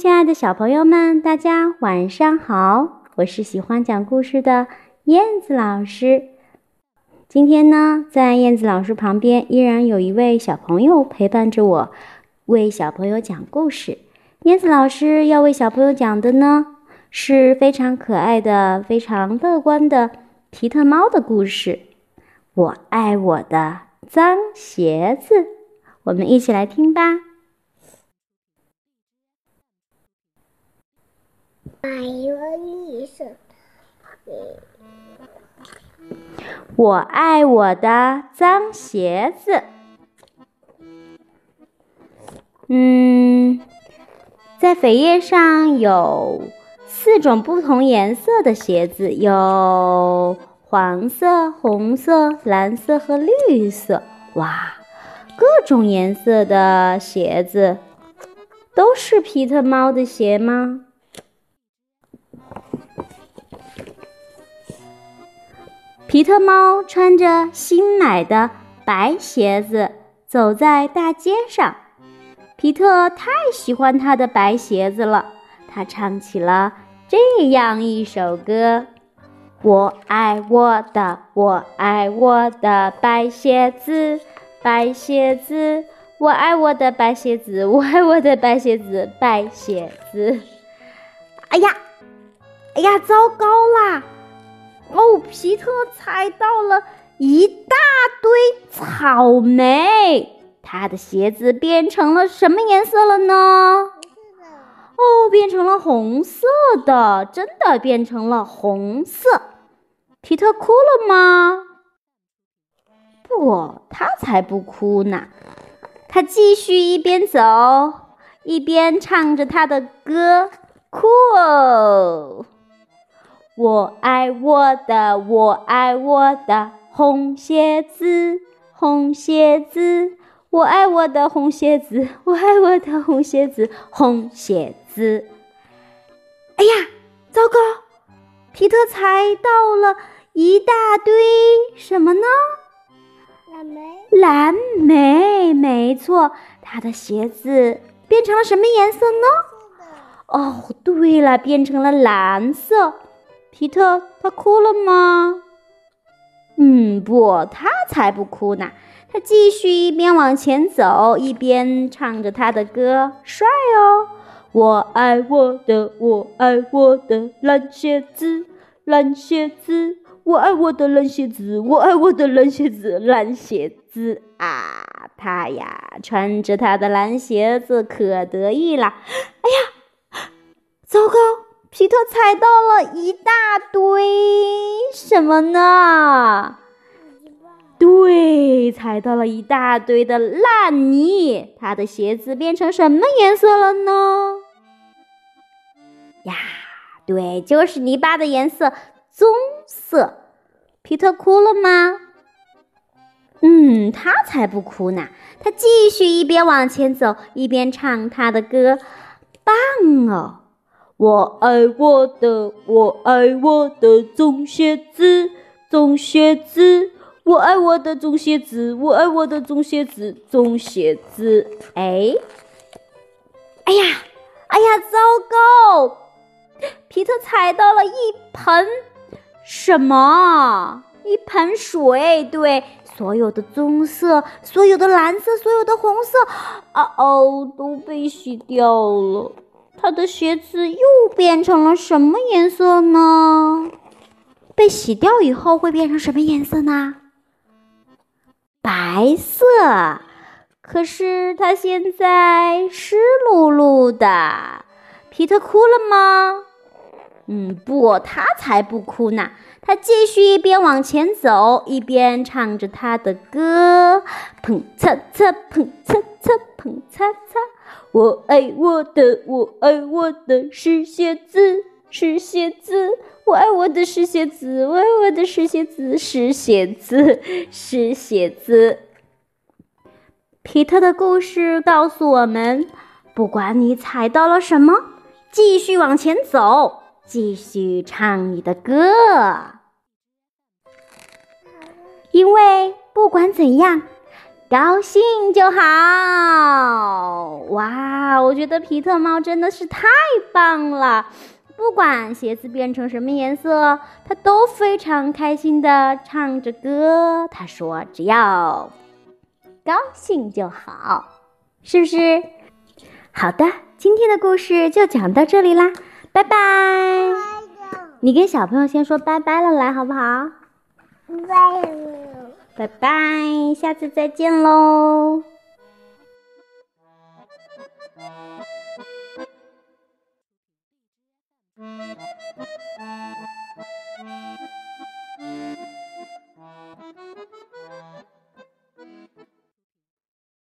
亲爱的小朋友们，大家晚上好！我是喜欢讲故事的燕子老师。今天呢，在燕子老师旁边依然有一位小朋友陪伴着我，为小朋友讲故事。燕子老师要为小朋友讲的呢，是非常可爱的、非常乐观的皮特猫的故事。我爱我的脏鞋子，我们一起来听吧。买了绿色我爱我的脏鞋子。嗯，在扉页上有四种不同颜色的鞋子，有黄色、红色、蓝色和绿色。哇，各种颜色的鞋子，都是皮特猫的鞋吗？皮特猫穿着新买的白鞋子走在大街上。皮特太喜欢他的白鞋子了，他唱起了这样一首歌：“我爱我的，我爱我的白鞋子，白鞋子，我爱我的白鞋子，我爱我的白鞋子，白鞋子。”哎呀，哎呀，糟糕啦！哦，皮特踩到了一大堆草莓，他的鞋子变成了什么颜色了呢？哦，变成了红色的，真的变成了红色。皮特哭了吗？不，他才不哭呢。他继续一边走一边唱着他的歌，酷哦。我爱我的，我爱我的红鞋子，红鞋子。我爱我的红鞋子，我爱我的红鞋子，红鞋子。哎呀，糟糕！皮特踩到了一大堆什么呢？蓝莓。蓝莓，没错。他的鞋子变成了什么颜色呢？哦，对了，变成了蓝色。皮特，他哭了吗？嗯，不，他才不哭呢。他继续一边往前走，一边唱着他的歌，帅哦！我爱我的，我爱我的蓝鞋子，蓝鞋子，我爱我的蓝鞋子，我爱我的蓝鞋子，蓝鞋子啊！他呀，穿着他的蓝鞋子，可得意了。哎呀，糟糕！皮特踩到了一大堆什么呢？对，踩到了一大堆的烂泥。他的鞋子变成什么颜色了呢？呀，对，就是泥巴的颜色，棕色。皮特哭了吗？嗯，他才不哭呢。他继续一边往前走，一边唱他的歌，棒哦！我爱我的，我爱我的棕鞋子，棕鞋子。我爱我的棕鞋子，我爱我的棕鞋子，棕鞋子。哎，哎呀，哎呀，糟糕！皮特踩到了一盆什么？一盆水。对，所有的棕色，所有的蓝色，所有的红色，啊哦，都被洗掉了。他的鞋子又变成了什么颜色呢？被洗掉以后会变成什么颜色呢？白色。可是他现在湿漉漉的。皮特哭了吗？嗯，不，他才不哭呢。他继续一边往前走，一边唱着他的歌：砰擦擦，砰擦擦，砰嚓嚓。我爱我的，我爱我的是鞋子，是鞋子。我爱我的是鞋子，我爱我的是鞋子，是鞋子，是鞋子。皮特的故事告诉我们：不管你踩到了什么，继续往前走，继续唱你的歌。因为不管怎样，高兴就好。哇，我觉得皮特猫真的是太棒了。不管鞋子变成什么颜色，它都非常开心的唱着歌。他说：“只要高兴就好，是不是？”好的，今天的故事就讲到这里啦，拜拜。你跟小朋友先说拜拜了，来好不好？拜拜，下次再见喽。